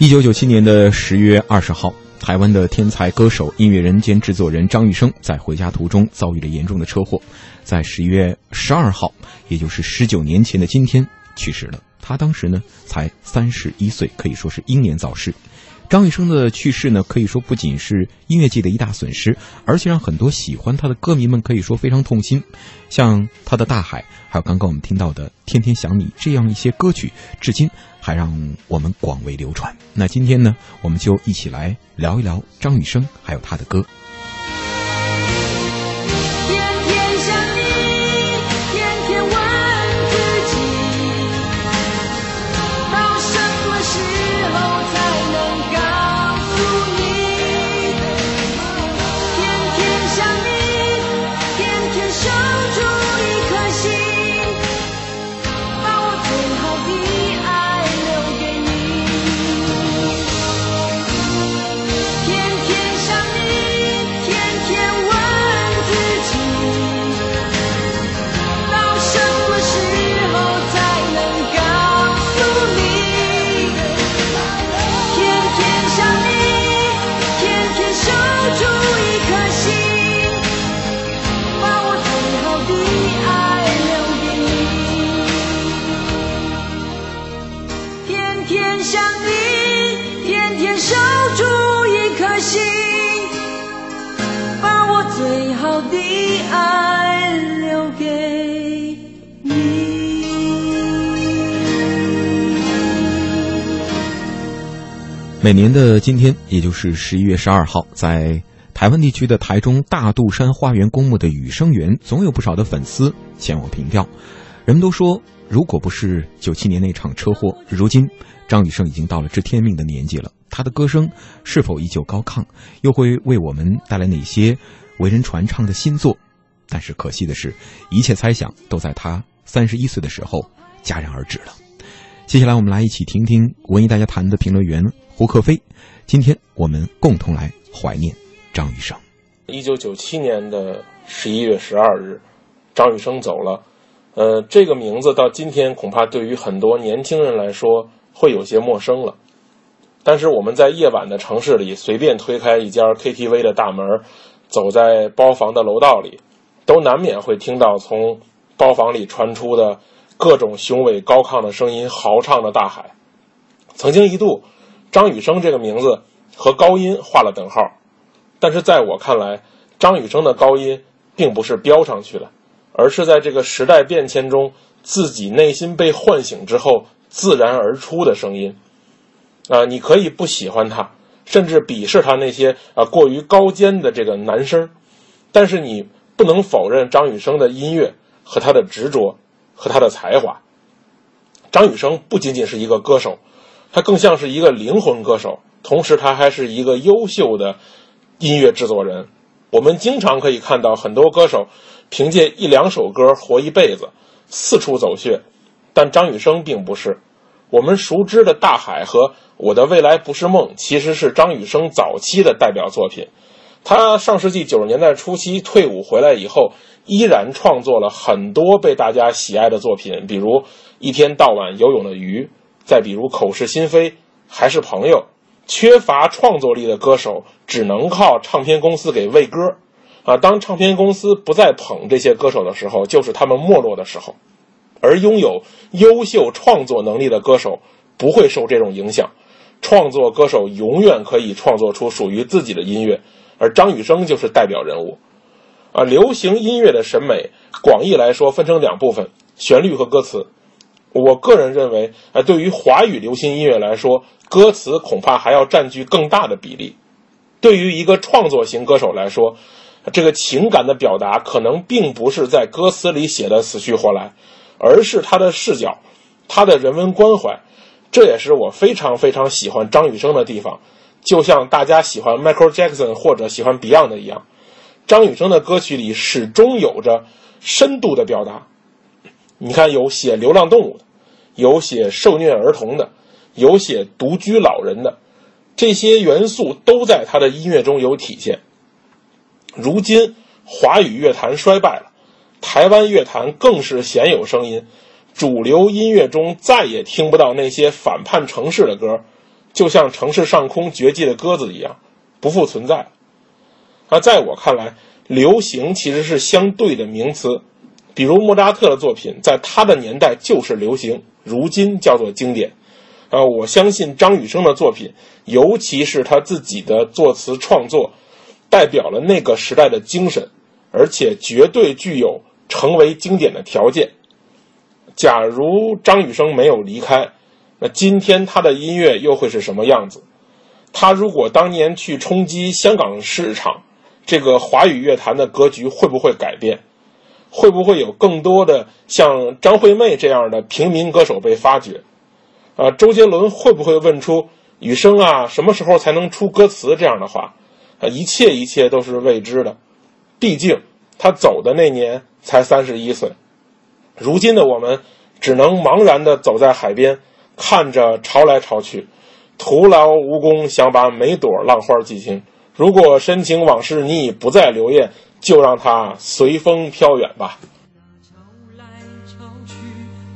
一九九七年的十月二十号，台湾的天才歌手、音乐人兼制作人张雨生在回家途中遭遇了严重的车祸，在十一月十二号，也就是十九年前的今天去世了。他当时呢才三十一岁，可以说是英年早逝。张雨生的去世呢，可以说不仅是音乐界的一大损失，而且让很多喜欢他的歌迷们可以说非常痛心。像他的《大海》，还有刚刚我们听到的《天天想你》这样一些歌曲，至今还让我们广为流传。那今天呢，我们就一起来聊一聊张雨生，还有他的歌。每年的今天，也就是十一月十二号，在台湾地区的台中大肚山花园公墓的雨生园，总有不少的粉丝前往凭吊。人们都说，如果不是九七年那场车祸，如今张雨生已经到了知天命的年纪了。他的歌声是否依旧高亢，又会为我们带来哪些为人传唱的新作？但是可惜的是，一切猜想都在他三十一岁的时候戛然而止了。接下来，我们来一起听听文艺大家谈的评论员胡克飞。今天我们共同来怀念张雨生。一九九七年的十一月十二日，张雨生走了。呃，这个名字到今天恐怕对于很多年轻人来说会有些陌生了。但是我们在夜晚的城市里，随便推开一家 KTV 的大门，走在包房的楼道里，都难免会听到从包房里传出的。各种雄伟高亢的声音，豪唱的大海。曾经一度，张雨生这个名字和高音画了等号，但是在我看来，张雨生的高音并不是标上去的，而是在这个时代变迁中，自己内心被唤醒之后自然而出的声音。啊，你可以不喜欢他，甚至鄙视他那些啊过于高尖的这个男声，但是你不能否认张雨生的音乐和他的执着。和他的才华，张雨生不仅仅是一个歌手，他更像是一个灵魂歌手，同时他还是一个优秀的音乐制作人。我们经常可以看到很多歌手凭借一两首歌活一辈子，四处走穴，但张雨生并不是。我们熟知的《大海》和《我的未来不是梦》其实是张雨生早期的代表作品。他上世纪九十年代初期退伍回来以后。依然创作了很多被大家喜爱的作品，比如《一天到晚游泳的鱼》，再比如《口是心非》，还是朋友。缺乏创作力的歌手只能靠唱片公司给喂歌，啊，当唱片公司不再捧这些歌手的时候，就是他们没落的时候。而拥有优秀创作能力的歌手不会受这种影响，创作歌手永远可以创作出属于自己的音乐，而张雨生就是代表人物。啊，流行音乐的审美，广义来说分成两部分：旋律和歌词。我个人认为，啊，对于华语流行音乐来说，歌词恐怕还要占据更大的比例。对于一个创作型歌手来说，这个情感的表达可能并不是在歌词里写的死去活来，而是他的视角，他的人文关怀。这也是我非常非常喜欢张雨生的地方，就像大家喜欢 Michael Jackson 或者喜欢 Beyond 一样。张雨生的歌曲里始终有着深度的表达，你看，有写流浪动物的，有写受虐儿童的，有写独居老人的，这些元素都在他的音乐中有体现。如今华语乐坛衰败了，台湾乐坛更是鲜有声音，主流音乐中再也听不到那些反叛城市的歌，就像城市上空绝迹的鸽子一样，不复存在。那，在我看来，流行其实是相对的名词。比如莫扎特的作品，在他的年代就是流行，如今叫做经典。呃，我相信张雨生的作品，尤其是他自己的作词创作，代表了那个时代的精神，而且绝对具有成为经典的条件。假如张雨生没有离开，那今天他的音乐又会是什么样子？他如果当年去冲击香港市场，这个华语乐坛的格局会不会改变？会不会有更多的像张惠妹这样的平民歌手被发掘？啊，周杰伦会不会问出“雨生啊，什么时候才能出歌词”这样的话？啊，一切一切都是未知的。毕竟他走的那年才三十一岁，如今的我们只能茫然地走在海边，看着潮来潮去，徒劳无功，想把每朵浪花记清。如果深情往事你已不再留恋。就让它随风飘远吧。潮来潮去，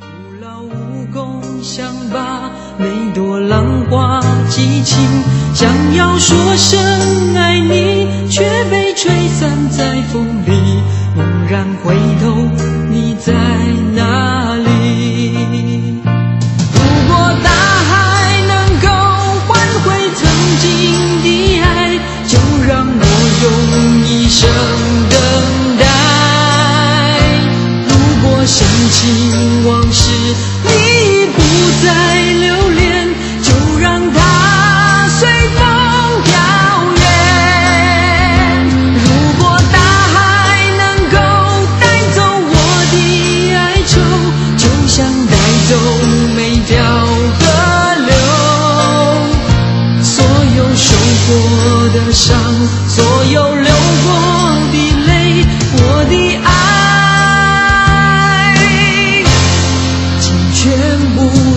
徒劳无功，想把每朵浪花记清。想要说声爱你，却被吹散在风里。猛然回头，你在哪希望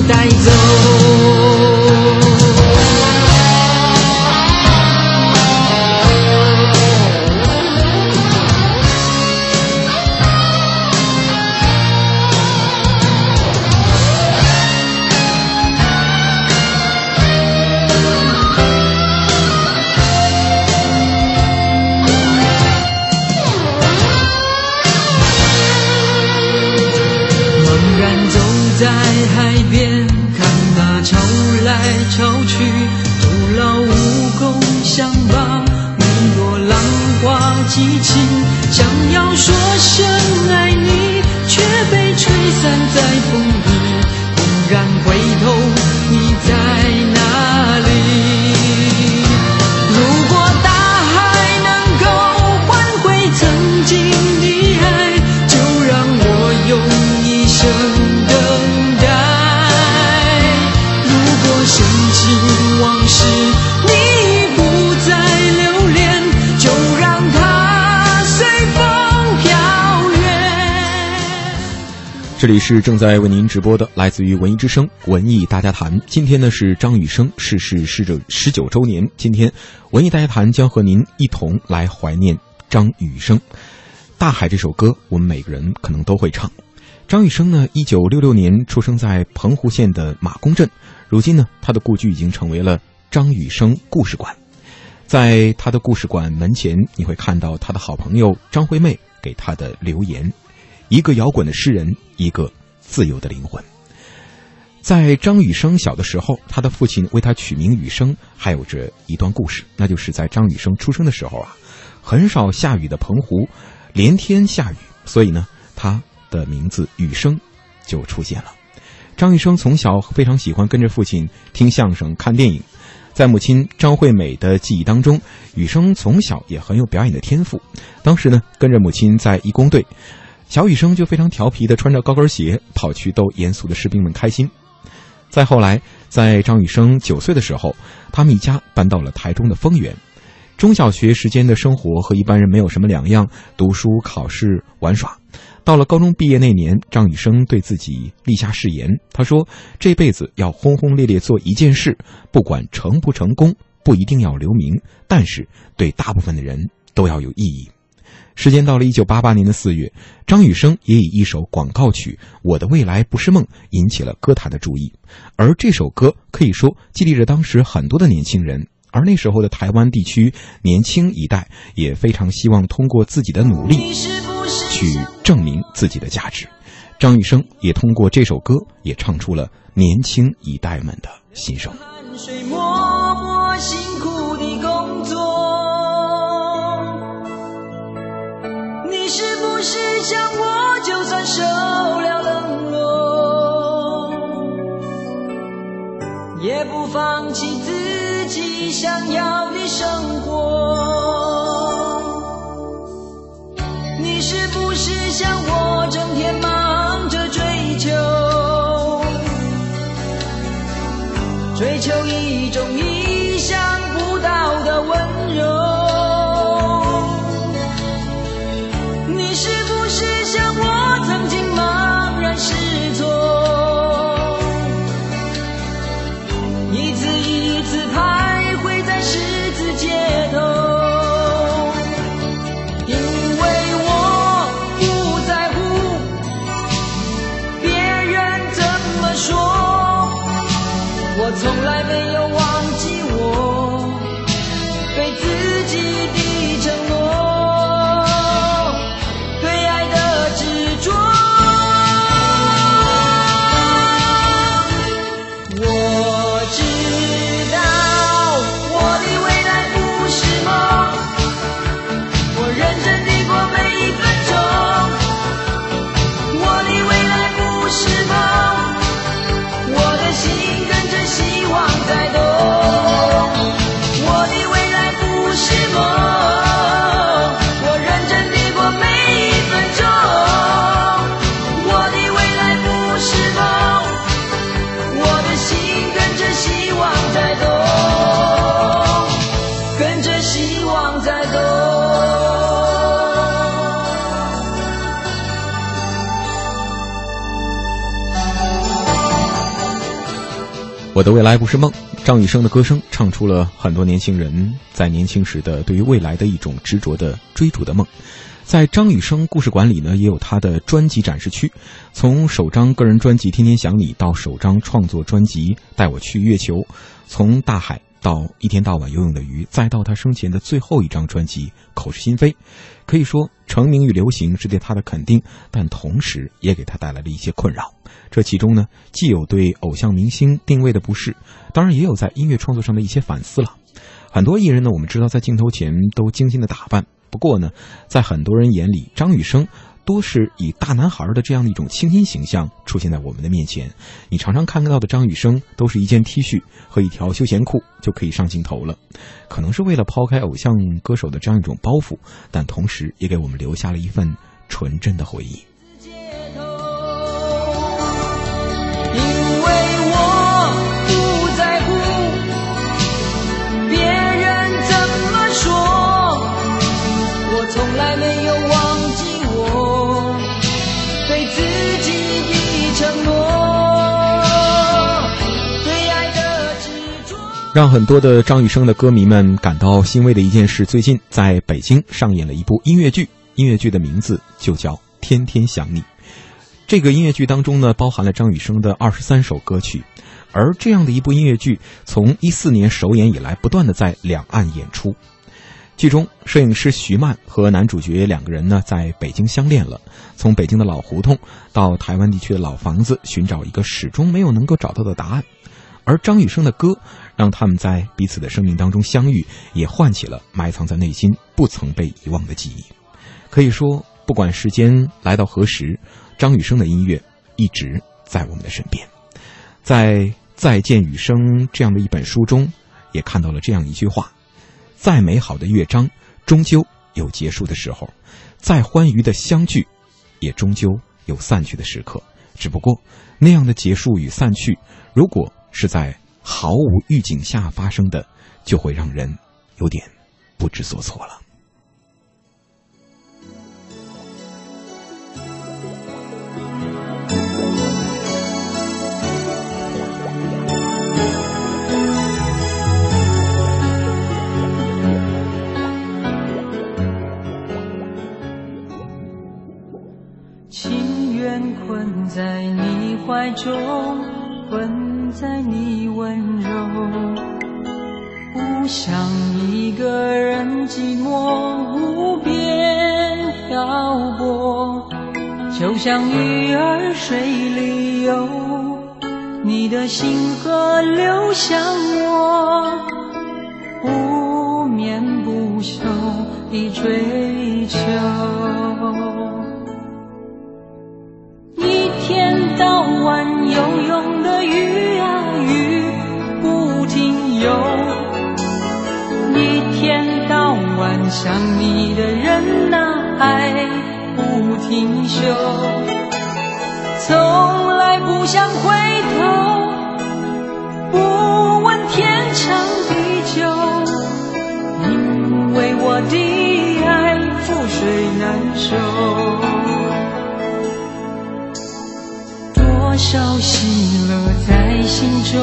带走。浪花激情。想要说声爱你，却被吹散在风里。猛然回头，你在这里是正在为您直播的，来自于文艺之声文艺大家谈。今天呢是张雨生逝世十九十九周年，今天文艺大家谈将和您一同来怀念张雨生。《大海》这首歌，我们每个人可能都会唱。张雨生呢，一九六六年出生在澎湖县的马公镇，如今呢，他的故居已经成为了张雨生故事馆。在他的故事馆门前，你会看到他的好朋友张惠妹给他的留言。一个摇滚的诗人，一个自由的灵魂。在张雨生小的时候，他的父亲为他取名雨生，还有着一段故事，那就是在张雨生出生的时候啊，很少下雨的澎湖，连天下雨，所以呢，他的名字雨生就出现了。张雨生从小非常喜欢跟着父亲听相声、看电影，在母亲张惠美的记忆当中，雨生从小也很有表演的天赋。当时呢，跟着母亲在义工队。小雨生就非常调皮的穿着高跟鞋跑去逗严肃的士兵们开心。再后来，在张雨生九岁的时候，他们一家搬到了台中的丰原。中小学时间的生活和一般人没有什么两样，读书、考试、玩耍。到了高中毕业那年，张雨生对自己立下誓言，他说：“这辈子要轰轰烈烈做一件事，不管成不成功，不一定要留名，但是对大部分的人都要有意义。”时间到了一九八八年的四月，张雨生也以一首广告曲《我的未来不是梦》引起了歌坛的注意，而这首歌可以说激励着当时很多的年轻人。而那时候的台湾地区年轻一代也非常希望通过自己的努力去证明自己的价值。张雨生也通过这首歌也唱出了年轻一代们的心声。不是像我，就算受了冷落，也不放弃自己想要的生活？我的未来不是梦。张雨生的歌声唱出了很多年轻人在年轻时的对于未来的一种执着的追逐的梦。在张雨生故事馆里呢，也有他的专辑展示区。从首张个人专辑《天天想你》到首张创作专辑《带我去月球》，从大海到一天到晚游泳的鱼，再到他生前的最后一张专辑《口是心非》，可以说成名与流行是对他的肯定，但同时也给他带来了一些困扰。这其中呢，既有对偶像明星定位的不适，当然也有在音乐创作上的一些反思了。很多艺人呢，我们知道在镜头前都精心的打扮，不过呢，在很多人眼里，张雨生多是以大男孩的这样的一种清新形象出现在我们的面前。你常常看到的张雨生，都是一件 T 恤和一条休闲裤就可以上镜头了。可能是为了抛开偶像歌手的这样一种包袱，但同时也给我们留下了一份纯真的回忆。让很多的张雨生的歌迷们感到欣慰的一件事，最近在北京上演了一部音乐剧，音乐剧的名字就叫《天天想你》。这个音乐剧当中呢，包含了张雨生的二十三首歌曲，而这样的一部音乐剧，从一四年首演以来，不断的在两岸演出。剧中，摄影师徐曼和男主角两个人呢，在北京相恋了。从北京的老胡同到台湾地区的老房子，寻找一个始终没有能够找到的答案。而张雨生的歌，让他们在彼此的生命当中相遇，也唤起了埋藏在内心不曾被遗忘的记忆。可以说，不管时间来到何时，张雨生的音乐一直在我们的身边。在《再见雨生》这样的一本书中，也看到了这样一句话。再美好的乐章，终究有结束的时候；再欢愉的相聚，也终究有散去的时刻。只不过，那样的结束与散去，如果是在毫无预警下发生的，就会让人有点不知所措了。情愿困在你怀中，困。在你温柔，不想一个人寂寞无边漂泊，就像鱼儿水里游，你的心河流向我，不眠不休的追求。一天到晚游泳想你的人啊爱不停休，从来不想回头，不问天长地久，因为我的爱覆水难收。多少喜乐在心中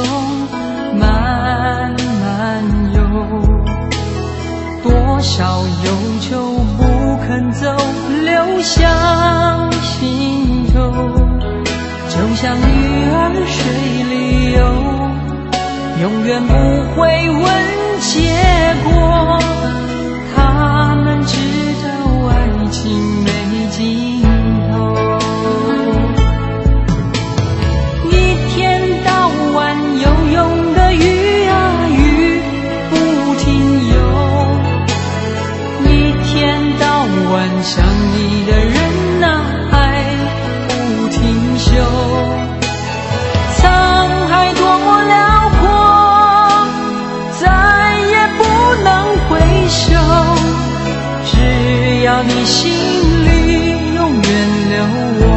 少忧愁不肯走，流向心头。就像鱼儿水里游，永远不会问你心里永远留我。